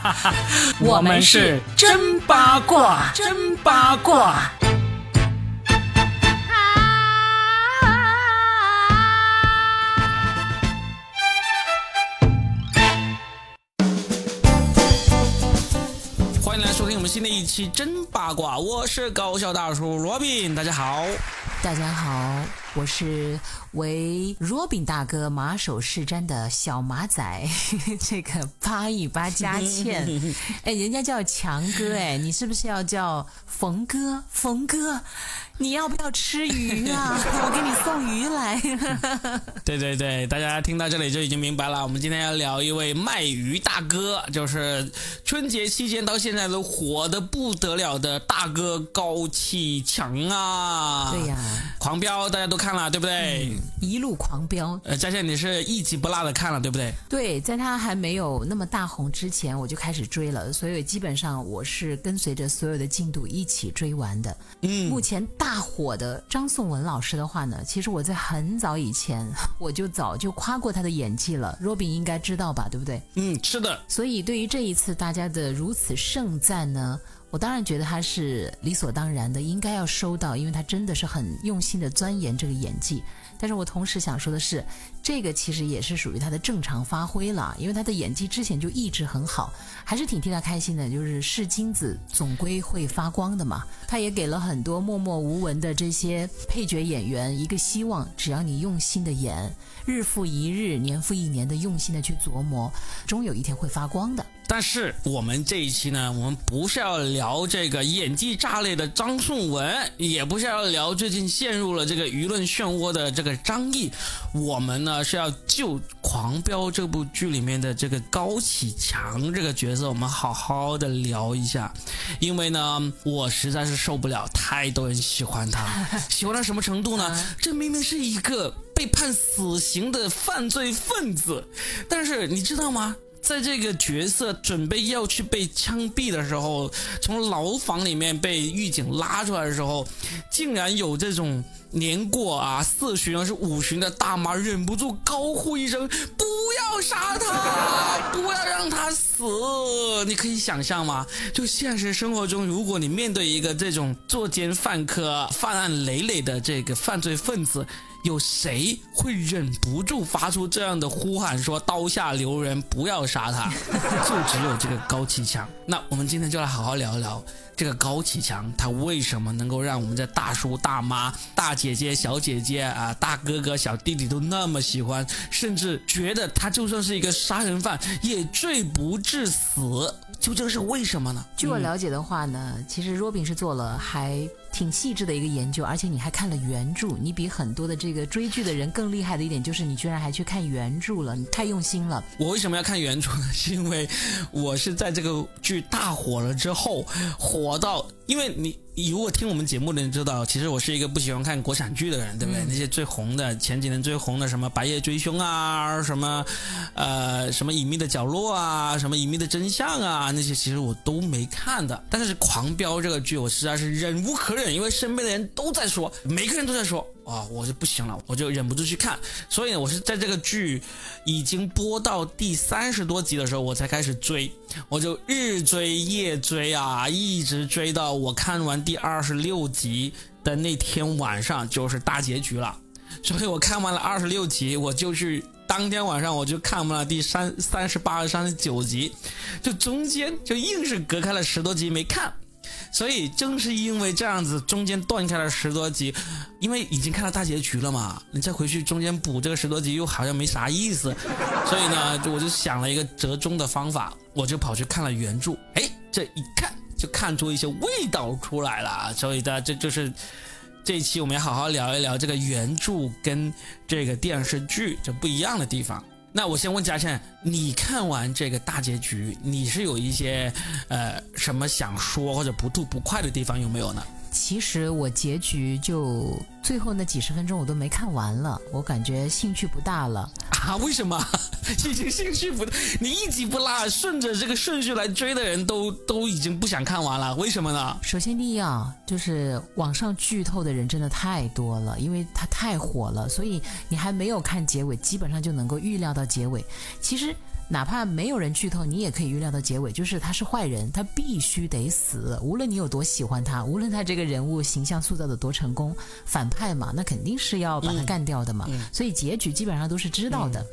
我们是真八卦，真八卦。欢迎来收听我们新的一期真八卦，我是搞笑大叔罗宾，大家好。大家好，我是为 Robin 大哥马首是瞻的小马仔，这个八一八佳倩，哎，人家叫强哥，哎，你是不是要叫冯哥？冯哥，你要不要吃鱼啊？我给你送鱼来。对对对，大家听到这里就已经明白了，我们今天要聊一位卖鱼大哥，就是春节期间到现在都火的不得了的大哥高启强啊。对呀。狂飙大家都看了对不对？一路狂飙。呃，佳倩你是一集不落的看了对不对？对，在他还没有那么大红之前，我就开始追了，所以基本上我是跟随着所有的进度一起追完的。嗯，目前大火的张颂文老师的话呢，其实我在很早以前 我就早就夸过他的演技了，Robin 应该知道吧？对不对？嗯，是的。所以对于这一次大家的如此盛赞呢？我当然觉得他是理所当然的，应该要收到，因为他真的是很用心的钻研这个演技。但是我同时想说的是，这个其实也是属于他的正常发挥了，因为他的演技之前就一直很好，还是挺替他开心的。就是是金子总归会发光的嘛，他也给了很多默默无闻的这些配角演员一个希望，只要你用心的演，日复一日，年复一年的用心的去琢磨，终有一天会发光的。但是我们这一期呢，我们不是要聊这个演技炸裂的张颂文，也不是要聊最近陷入了这个舆论漩涡的这个张译，我们呢是要就《狂飙》这部剧里面的这个高启强这个角色，我们好好的聊一下，因为呢，我实在是受不了太多人喜欢他，喜欢到什么程度呢？这明明是一个被判死刑的犯罪分子，但是你知道吗？在这个角色准备要去被枪毙的时候，从牢房里面被狱警拉出来的时候，竟然有这种年过啊四旬啊是五旬的大妈忍不住高呼一声：“不要杀他，不要让他死！”你可以想象吗？就现实生活中，如果你面对一个这种作奸犯科、犯案累累的这个犯罪分子，有谁会忍不住发出这样的呼喊，说刀下留人，不要杀他？就只有这个高启强。那我们今天就来好好聊一聊这个高启强，他为什么能够让我们的大叔、大妈、大姐姐、小姐姐啊、大哥哥、小弟弟都那么喜欢，甚至觉得他就算是一个杀人犯也罪不至死？究竟是为什么呢？据我了解的话呢，其实 Robin 是做了还。挺细致的一个研究，而且你还看了原著，你比很多的这个追剧的人更厉害的一点就是你居然还去看原著了，你太用心了。我为什么要看原著呢？是因为我是在这个剧大火了之后，火到，因为你。你如果听我们节目的人知道，其实我是一个不喜欢看国产剧的人，对不对？那些最红的前几年最红的什么《白夜追凶》啊，什么，呃，什么《隐秘的角落》啊，什么《隐秘的真相》啊，那些其实我都没看的。但是《狂飙》这个剧，我实在是忍无可忍，因为身边的人都在说，每个人都在说。啊，我就不行了，我就忍不住去看。所以，我是在这个剧已经播到第三十多集的时候，我才开始追。我就日追夜追啊，一直追到我看完第二十六集的那天晚上，就是大结局了。所以我看完了二十六集，我就去当天晚上我就看完了第三三十八、三十九集，就中间就硬是隔开了十多集没看。所以正是因为这样子，中间断开了十多集，因为已经看到大结局了嘛，你再回去中间补这个十多集又好像没啥意思，所以呢，我就想了一个折中的方法，我就跑去看了原著，哎，这一看就看出一些味道出来了，所以呢，这就是这一期我们要好好聊一聊这个原著跟这个电视剧这不一样的地方。那我先问嘉倩，你看完这个大结局，你是有一些呃什么想说或者不吐不快的地方有没有呢？其实我结局就最后那几十分钟我都没看完了，我感觉兴趣不大了啊？为什么？已经兴趣不大？你一集不落，顺着这个顺序来追的人都都已经不想看完了，为什么呢？首先第一啊，就是网上剧透的人真的太多了，因为它太火了，所以你还没有看结尾，基本上就能够预料到结尾。其实。哪怕没有人剧透，你也可以预料到结尾，就是他是坏人，他必须得死。无论你有多喜欢他，无论他这个人物形象塑造的多成功，反派嘛，那肯定是要把他干掉的嘛。所以结局基本上都是知道的。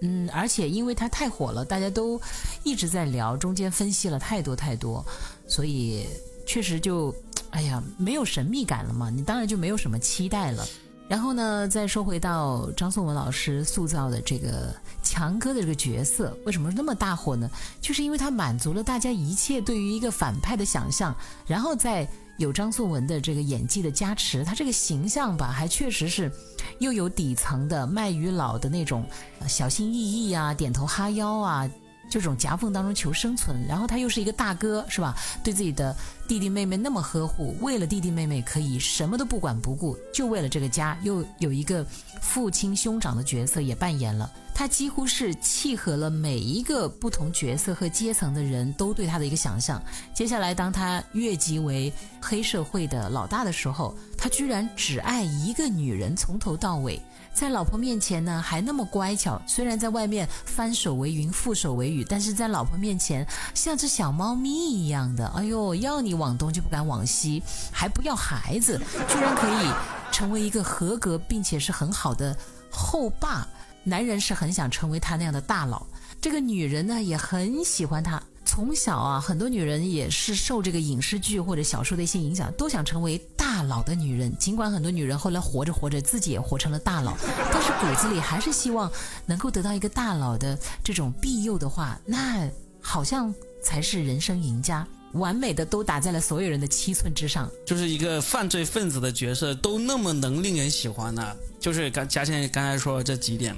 嗯，而且因为他太火了，大家都一直在聊，中间分析了太多太多，所以确实就，哎呀，没有神秘感了嘛。你当然就没有什么期待了。然后呢，再说回到张颂文老师塑造的这个强哥的这个角色，为什么那么大火呢？就是因为他满足了大家一切对于一个反派的想象，然后再有张颂文的这个演技的加持，他这个形象吧，还确实是又有底层的卖鱼佬的那种小心翼翼啊，点头哈腰啊。这种夹缝当中求生存，然后他又是一个大哥，是吧？对自己的弟弟妹妹那么呵护，为了弟弟妹妹可以什么都不管不顾，就为了这个家，又有一个父亲兄长的角色也扮演了。他几乎是契合了每一个不同角色和阶层的人都对他的一个想象。接下来，当他越级为黑社会的老大的时候，他居然只爱一个女人，从头到尾。在老婆面前呢，还那么乖巧。虽然在外面翻手为云，覆手为雨，但是在老婆面前像只小猫咪一样的。哎呦，要你往东就不敢往西，还不要孩子，居然可以成为一个合格并且是很好的后爸。男人是很想成为他那样的大佬，这个女人呢也很喜欢他。从小啊，很多女人也是受这个影视剧或者小说的一些影响，都想成为大佬的女人。尽管很多女人后来活着活着自己也活成了大佬，但是骨子里还是希望能够得到一个大佬的这种庇佑的话，那好像才是人生赢家，完美的都打在了所有人的七寸之上。就是一个犯罪分子的角色都那么能令人喜欢呢？就是刚嘉倩刚才说的这几点。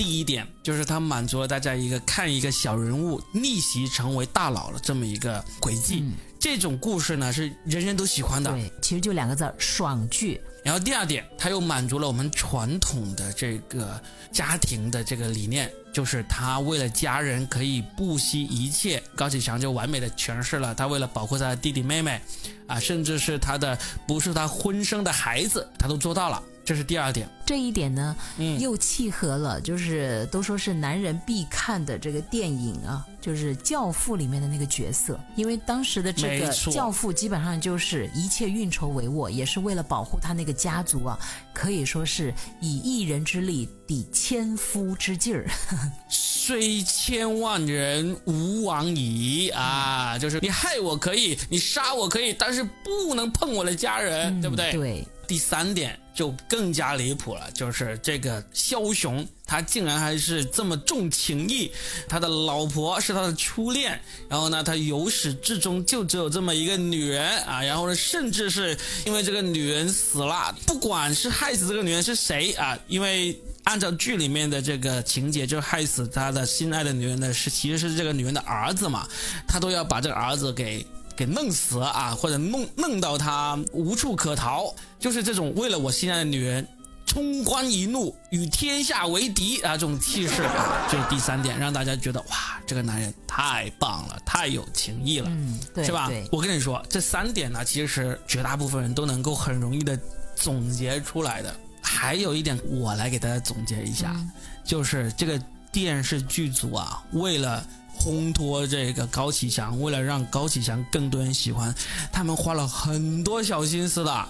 第一点就是他满足了大家一个看一个小人物逆袭成为大佬的这么一个轨迹，这种故事呢是人人都喜欢的。对，其实就两个字爽剧。然后第二点，他又满足了我们传统的这个家庭的这个理念，就是他为了家人可以不惜一切。高启强就完美的诠释了他为了保护他的弟弟妹妹，啊，甚至是他的不是他婚生的孩子，他都做到了。这是第二点，这一点呢，又契合了，就是都说是男人必看的这个电影啊，就是《教父》里面的那个角色，因为当时的这个教父基本上就是一切运筹帷幄，也是为了保护他那个家族啊，可以说是以一人之力抵千夫之劲儿，虽千万人吾往矣啊，就是你害我可以，你杀我可以，但是不能碰我的家人，对不对？对。第三点就更加离谱了，就是这个枭雄，他竟然还是这么重情义，他的老婆是他的初恋，然后呢，他由始至终就只有这么一个女人啊，然后呢，甚至是因为这个女人死了，不管是害死这个女人是谁啊，因为按照剧里面的这个情节，就害死他的心爱的女人的是其实是这个女人的儿子嘛，他都要把这个儿子给。给弄死啊，或者弄弄到他无处可逃，就是这种为了我心爱的女人，冲冠一怒，与天下为敌啊，这种气势啊，这是第三点，让大家觉得哇，这个男人太棒了，太有情义了，嗯，对，是吧？我跟你说，这三点呢，其实绝大部分人都能够很容易的总结出来的。还有一点，我来给大家总结一下，就是这个电视剧组啊，为了。烘托这个高启强，为了让高启强更多人喜欢，他们花了很多小心思的。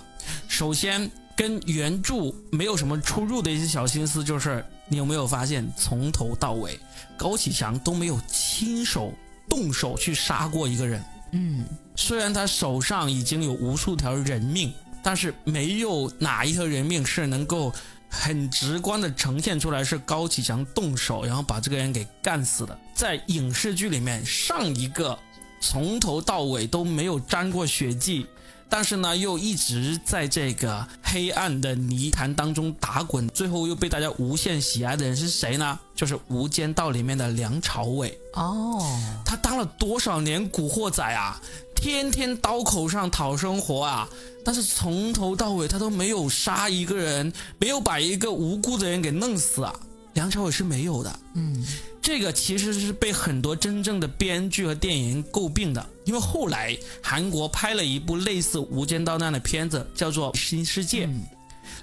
首先，跟原著没有什么出入的一些小心思，就是你有没有发现，从头到尾，高启强都没有亲手动手去杀过一个人。嗯，虽然他手上已经有无数条人命，但是没有哪一条人命是能够。很直观的呈现出来是高启强动手，然后把这个人给干死的。在影视剧里面，上一个从头到尾都没有沾过血迹，但是呢又一直在这个黑暗的泥潭当中打滚，最后又被大家无限喜爱的人是谁呢？就是《无间道》里面的梁朝伟。哦，他当了多少年古惑仔啊？天天刀口上讨生活啊！但是从头到尾他都没有杀一个人，没有把一个无辜的人给弄死啊！梁朝伟是没有的。嗯，这个其实是被很多真正的编剧和电影诟病的，因为后来韩国拍了一部类似《无间道》那样的片子，叫做《新世界》。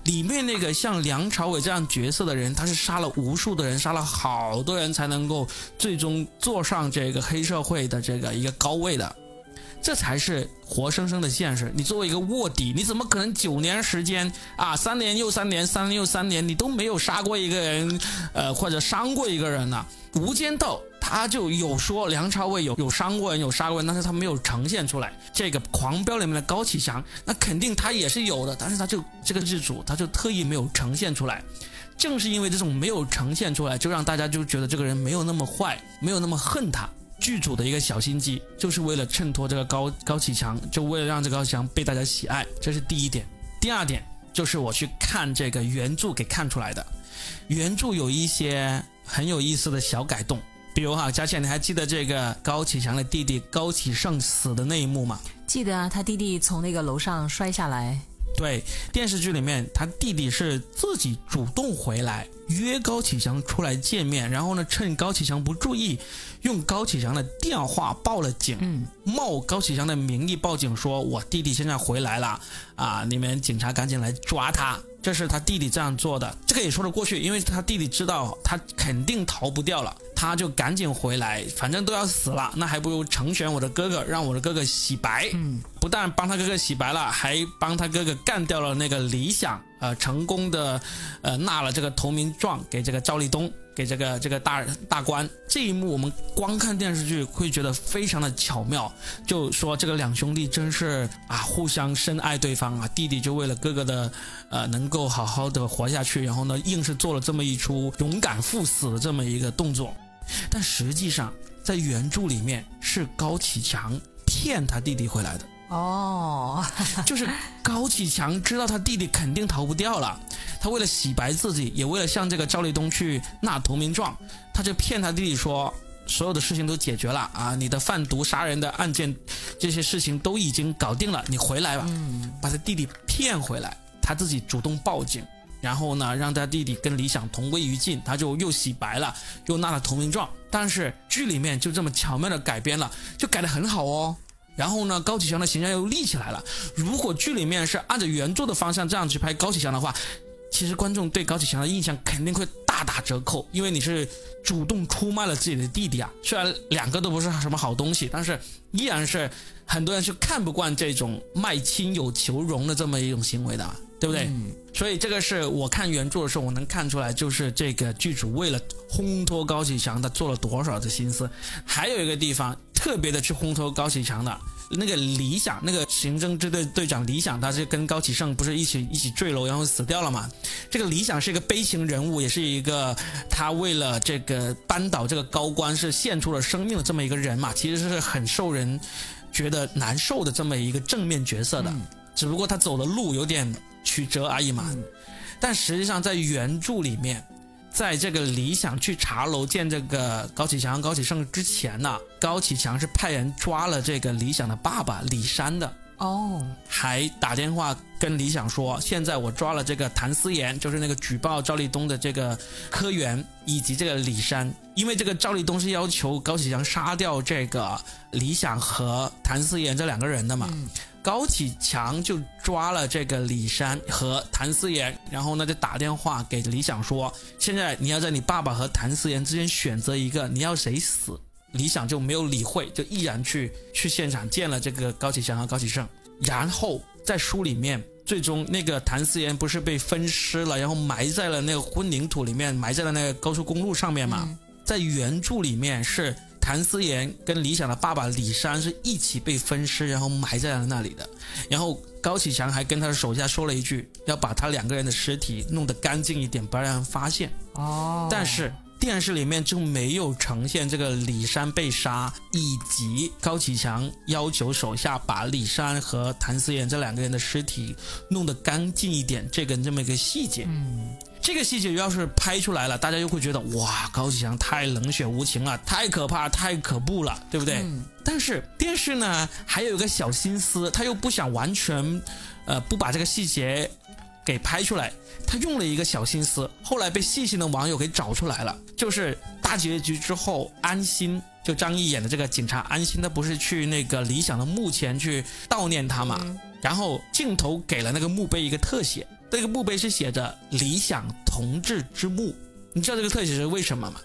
里面那个像梁朝伟这样角色的人，他是杀了无数的人，杀了好多人才能够最终坐上这个黑社会的这个一个高位的。这才是活生生的现实。你作为一个卧底，你怎么可能九年时间啊，三年又三年，三年又三年，你都没有杀过一个人，呃，或者伤过一个人呢？《无间道》他就有说梁朝伟有有伤过人，有杀过人，但是他没有呈现出来。这个《狂飙》里面的高启强，那肯定他也是有的，但是他就这个剧组他就特意没有呈现出来。正是因为这种没有呈现出来，就让大家就觉得这个人没有那么坏，没有那么恨他。剧组的一个小心机，就是为了衬托这个高高启强，就为了让这高启强被大家喜爱，这是第一点。第二点就是我去看这个原著给看出来的，原著有一些很有意思的小改动，比如哈，佳倩，你还记得这个高启强的弟弟高启盛死的那一幕吗？记得啊，他弟弟从那个楼上摔下来。对，电视剧里面他弟弟是自己主动回来约高启强出来见面，然后呢，趁高启强不注意，用高启强的电话报了警，冒高启强的名义报警，说我弟弟现在回来了，啊，你们警察赶紧来抓他。这是他弟弟这样做的，这个也说得过去，因为他弟弟知道他肯定逃不掉了，他就赶紧回来，反正都要死了，那还不如成全我的哥哥，让我的哥哥洗白。嗯，不但帮他哥哥洗白了，还帮他哥哥干掉了那个理想，呃，成功的，呃，纳了这个投名状给这个赵立东。给这个这个大大官这一幕，我们光看电视剧会觉得非常的巧妙，就说这个两兄弟真是啊互相深爱对方啊，弟弟就为了哥哥的呃能够好好的活下去，然后呢硬是做了这么一出勇敢赴死的这么一个动作，但实际上在原著里面是高启强骗他弟弟回来的。哦，就是高启强知道他弟弟肯定逃不掉了，他为了洗白自己，也为了向这个赵立东去纳投名状，他就骗他弟弟说，所有的事情都解决了啊，你的贩毒杀人的案件，这些事情都已经搞定了，你回来吧，把他弟弟骗回来，他自己主动报警，然后呢，让他弟弟跟李想同归于尽，他就又洗白了，又纳了投名状，但是剧里面就这么巧妙的改编了，就改得很好哦。然后呢，高启强的形象又立起来了。如果剧里面是按照原著的方向这样去拍高启强的话，其实观众对高启强的印象肯定会大打折扣，因为你是主动出卖了自己的弟弟啊。虽然两个都不是什么好东西，但是依然是很多人是看不惯这种卖亲友求荣的这么一种行为的，对不对？所以这个是我看原著的时候，我能看出来，就是这个剧组为了烘托高启强，他做了多少的心思。还有一个地方。特别的去烘托高启强的那个理想，那个刑侦支队队长理想，他是跟高启盛不是一起一起坠楼，然后死掉了嘛？这个理想是一个悲情人物，也是一个他为了这个扳倒这个高官是献出了生命的这么一个人嘛？其实是很受人觉得难受的这么一个正面角色的，只不过他走的路有点曲折而已嘛。但实际上在原著里面。在这个李想去茶楼见这个高启强、高启盛之前呢，高启强是派人抓了这个李想的爸爸李山的哦，还打电话跟李想说，现在我抓了这个谭思妍，就是那个举报赵立东的这个科员，以及这个李山，因为这个赵立东是要求高启强杀掉这个李想和谭思妍这两个人的嘛。高启强就抓了这个李山和谭思妍，然后呢就打电话给李想说：“现在你要在你爸爸和谭思妍之间选择一个，你要谁死？”李想就没有理会，就毅然去去现场见了这个高启强和高启盛。然后在书里面，最终那个谭思妍不是被分尸了，然后埋在了那个混凝土里面，埋在了那个高速公路上面嘛？在原著里面是。谭思妍跟李想的爸爸李山是一起被分尸，然后埋在了那里的。然后高启强还跟他的手下说了一句，要把他两个人的尸体弄得干净一点，不要让人发现。哦。但是电视里面就没有呈现这个李山被杀，以及高启强要求手下把李山和谭思妍这两个人的尸体弄得干净一点这个这么一个细节。嗯。这个细节要是拍出来了，大家又会觉得哇，高启强太冷血无情了，太可怕，太可怖了，对不对？但是电视呢，还有一个小心思，他又不想完全，呃，不把这个细节给拍出来，他用了一个小心思，后来被细心的网友给找出来了，就是大结局之后，安心就张译演的这个警察安心，他不是去那个理想的墓前去悼念他嘛？然后镜头给了那个墓碑一个特写。这个墓碑是写着“理想同志之墓”。你知道这个特写是为什么吗？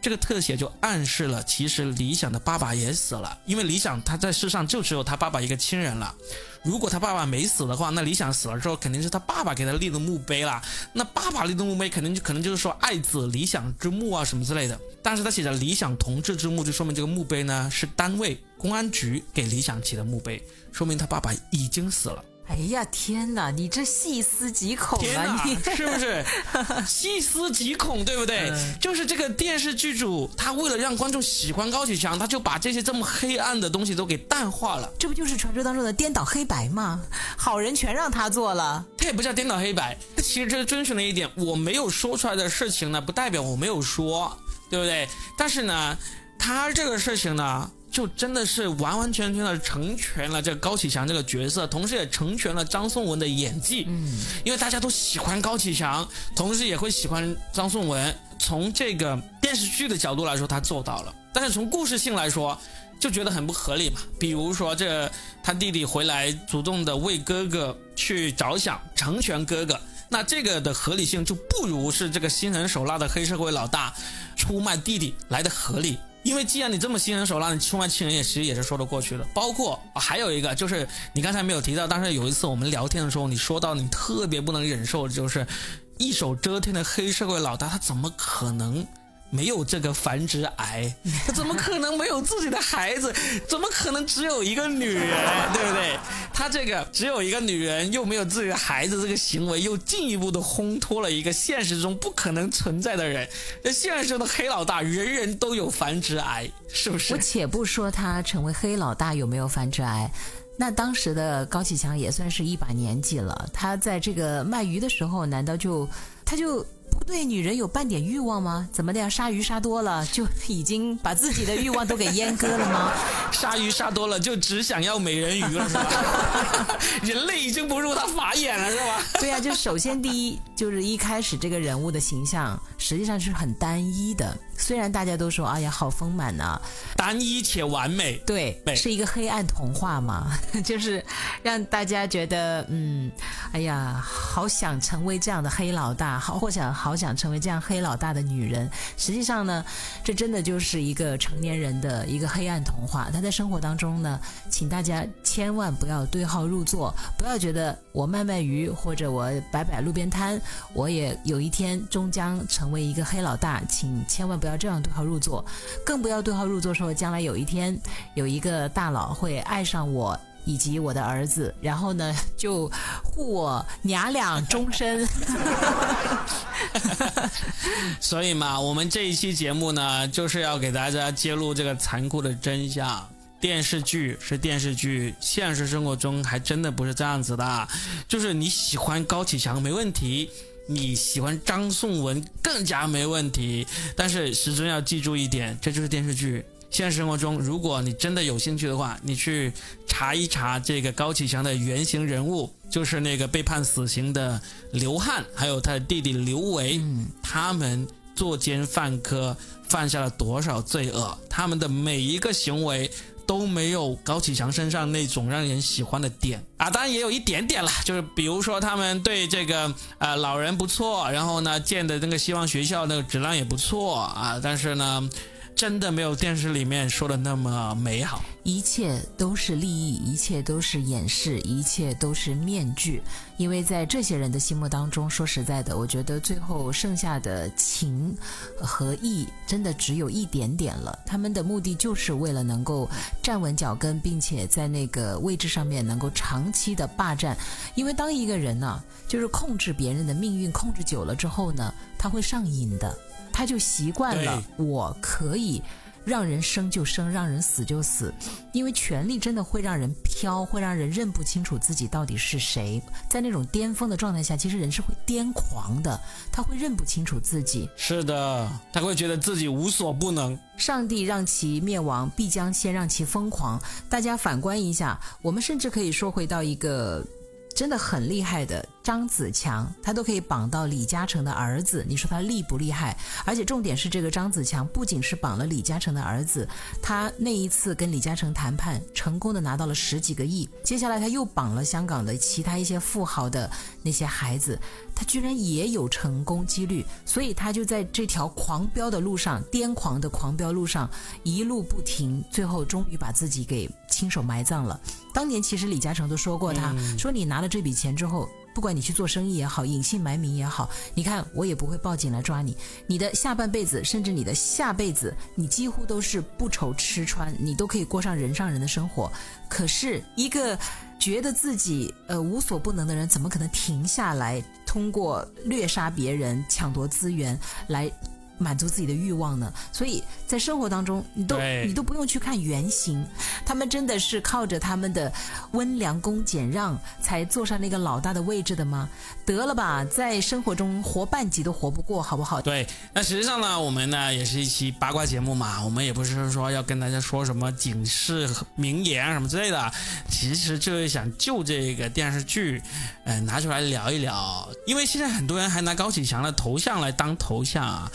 这个特写就暗示了，其实理想的爸爸也死了，因为理想他在世上就只有他爸爸一个亲人了。如果他爸爸没死的话，那理想死了之后，肯定是他爸爸给他立的墓碑啦。那爸爸立的墓碑，肯定就可能就是说爱子理想之墓啊什么之类的。但是他写着理想同志之墓，就说明这个墓碑呢是单位公安局给理想起的墓碑，说明他爸爸已经死了。哎呀天哪，你这细思极恐天啊！你是不是 细思极恐，对不对？就是这个电视剧组，他为了让观众喜欢高启强，他就把这些这么黑暗的东西都给淡化了。这不就是传说当中的颠倒黑白吗？好人全让他做了。他也不叫颠倒黑白，其实这遵循了一点，我没有说出来的事情呢，不代表我没有说，对不对？但是呢，他这个事情呢。就真的是完完全全的成全了这个高启强这个角色，同时也成全了张颂文的演技。嗯，因为大家都喜欢高启强，同时也会喜欢张颂文。从这个电视剧的角度来说，他做到了；但是从故事性来说，就觉得很不合理嘛。比如说，这他弟弟回来主动的为哥哥去着想，成全哥哥，那这个的合理性就不如是这个心狠手辣的黑社会老大出卖弟弟来的合理。因为既然你这么心狠手辣，你出卖亲人也其实也是说得过去的。包括还有一个就是你刚才没有提到，但是有一次我们聊天的时候，你说到你特别不能忍受，就是一手遮天的黑社会老大，他怎么可能？没有这个繁殖癌，他怎么可能没有自己的孩子？怎么可能只有一个女人？对不对？他这个只有一个女人，又没有自己的孩子，这个行为又进一步的烘托了一个现实中不可能存在的人。那现实中的黑老大，人人都有繁殖癌，是不是？我且不说他成为黑老大有没有繁殖癌，那当时的高启强也算是一把年纪了。他在这个卖鱼的时候，难道就他就？不对女人有半点欲望吗？怎么的呀？杀鱼杀多了就已经把自己的欲望都给阉割了吗？杀鱼杀多了就只想要美人鱼了是吧？人类已经不入他法眼了是吧？对呀，就首先第一就是一开始这个人物的形象实际上是很单一的。虽然大家都说哎呀好丰满呐，单一且完美，对，是一个黑暗童话嘛，就是让大家觉得嗯，哎呀好想成为这样的黑老大，好或想好想成为这样黑老大的女人。实际上呢，这真的就是一个成年人的一个黑暗童话。他在生活当中呢，请大家千万不要对号入座，不要觉得我卖卖鱼或者我摆摆路边摊，我也有一天终将成为一个黑老大，请千万不要。这样对号入座，更不要对号入座说将来有一天有一个大佬会爱上我以及我的儿子，然后呢就护我娘俩终身。所以嘛，我们这一期节目呢，就是要给大家揭露这个残酷的真相：电视剧是电视剧，现实生活中还真的不是这样子的。就是你喜欢高启强没问题。你喜欢张颂文更加没问题，但是始终要记住一点，这就是电视剧。现实生活中，如果你真的有兴趣的话，你去查一查这个高启强的原型人物，就是那个被判死刑的刘汉，还有他的弟弟刘维，他们作奸犯科，犯下了多少罪恶，他们的每一个行为。都没有高启强身上那种让人喜欢的点啊，当然也有一点点了，就是比如说他们对这个呃老人不错，然后呢建的那个希望学校那个质量也不错啊，但是呢。真的没有电视里面说的那么美好，一切都是利益，一切都是掩饰，一切都是面具。因为在这些人的心目当中，说实在的，我觉得最后剩下的情和义，真的只有一点点了。他们的目的就是为了能够站稳脚跟，并且在那个位置上面能够长期的霸占。因为当一个人呢，就是控制别人的命运，控制久了之后呢，他会上瘾的。他就习惯了，我可以让人生就生，让人死就死，因为权力真的会让人飘，会让人认不清楚自己到底是谁。在那种巅峰的状态下，其实人是会癫狂的，他会认不清楚自己。是的，他会觉得自己无所不能。上帝让其灭亡，必将先让其疯狂。大家反观一下，我们甚至可以说回到一个。真的很厉害的张子强，他都可以绑到李嘉诚的儿子，你说他厉不厉害？而且重点是这个张子强不仅是绑了李嘉诚的儿子，他那一次跟李嘉诚谈判成功的拿到了十几个亿，接下来他又绑了香港的其他一些富豪的那些孩子，他居然也有成功几率，所以他就在这条狂飙的路上，癫狂的狂飙路上一路不停，最后终于把自己给亲手埋葬了。当年其实李嘉诚都说过他，说你拿了这笔钱之后，不管你去做生意也好，隐姓埋名也好，你看我也不会报警来抓你。你的下半辈子，甚至你的下辈子，你几乎都是不愁吃穿，你都可以过上人上人的生活。可是一个觉得自己呃无所不能的人，怎么可能停下来，通过掠杀别人、抢夺资源来？满足自己的欲望呢？所以在生活当中，你都你都不用去看原型，他们真的是靠着他们的温良恭俭让才坐上那个老大的位置的吗？得了吧，在生活中活半集都活不过，好不好？对，那实际上呢，我们呢也是一期八卦节目嘛，我们也不是说要跟大家说什么警示名言什么之类的，其实就是想就这个电视剧，呃，拿出来聊一聊，因为现在很多人还拿高启强的头像来当头像啊。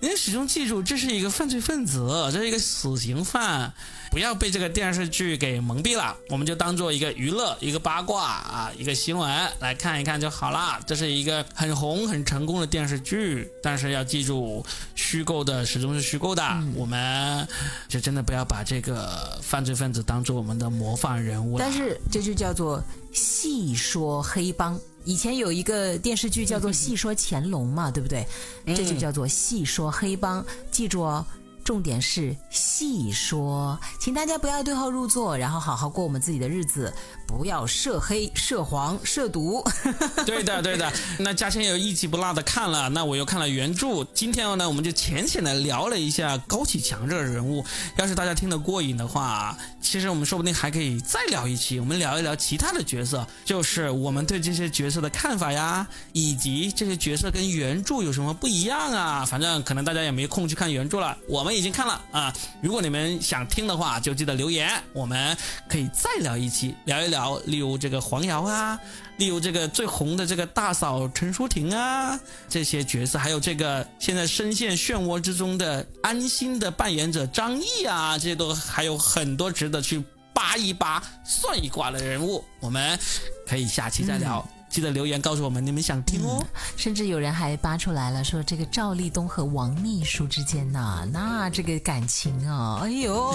您始终记住，这是一个犯罪分子，这是一个死刑犯，不要被这个电视剧给蒙蔽了。我们就当做一个娱乐、一个八卦啊、一个新闻来看一看就好了。这是一个很红、很成功的电视剧，但是要记住，虚构的始终是虚构的。我们就真的不要把这个犯罪分子当做我们的模范人物了。但是这就叫做戏说黑帮。以前有一个电视剧叫做《戏说乾隆》嘛，对不对？这就叫做戏说黑帮。记住哦，重点是细说，请大家不要对号入座，然后好好过我们自己的日子，不要涉黑、涉黄、涉毒。对的，对的。那嘉轩又一集不落的看了，那我又看了原著。今天呢，我们就浅浅的聊了一下高启强这个人物。要是大家听得过瘾的话，其实我们说不定还可以再聊一期，我们聊一聊其他的角色，就是我们对这些角色的看法呀，以及这些角色跟原著有什么不一样啊。反正可能大家也没空去看原著了，我们已经看了啊。如果你们想听的话，就记得留言，我们可以再聊一期，聊一聊，例如这个黄瑶啊。例如这个最红的这个大嫂陈淑婷啊，这些角色，还有这个现在深陷漩涡之中的安心的扮演者张译啊，这些都还有很多值得去扒一扒、算一卦的人物，我们可以下期再聊。记得留言告诉我们你们想听哦。甚至有人还扒出来了说这个赵立东和王秘书之间呐那这个感情哦哎呦。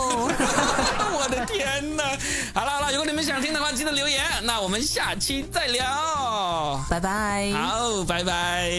我的天呐好了好了如果你们想听的话记得留言那我们下期再聊。拜拜。好拜拜。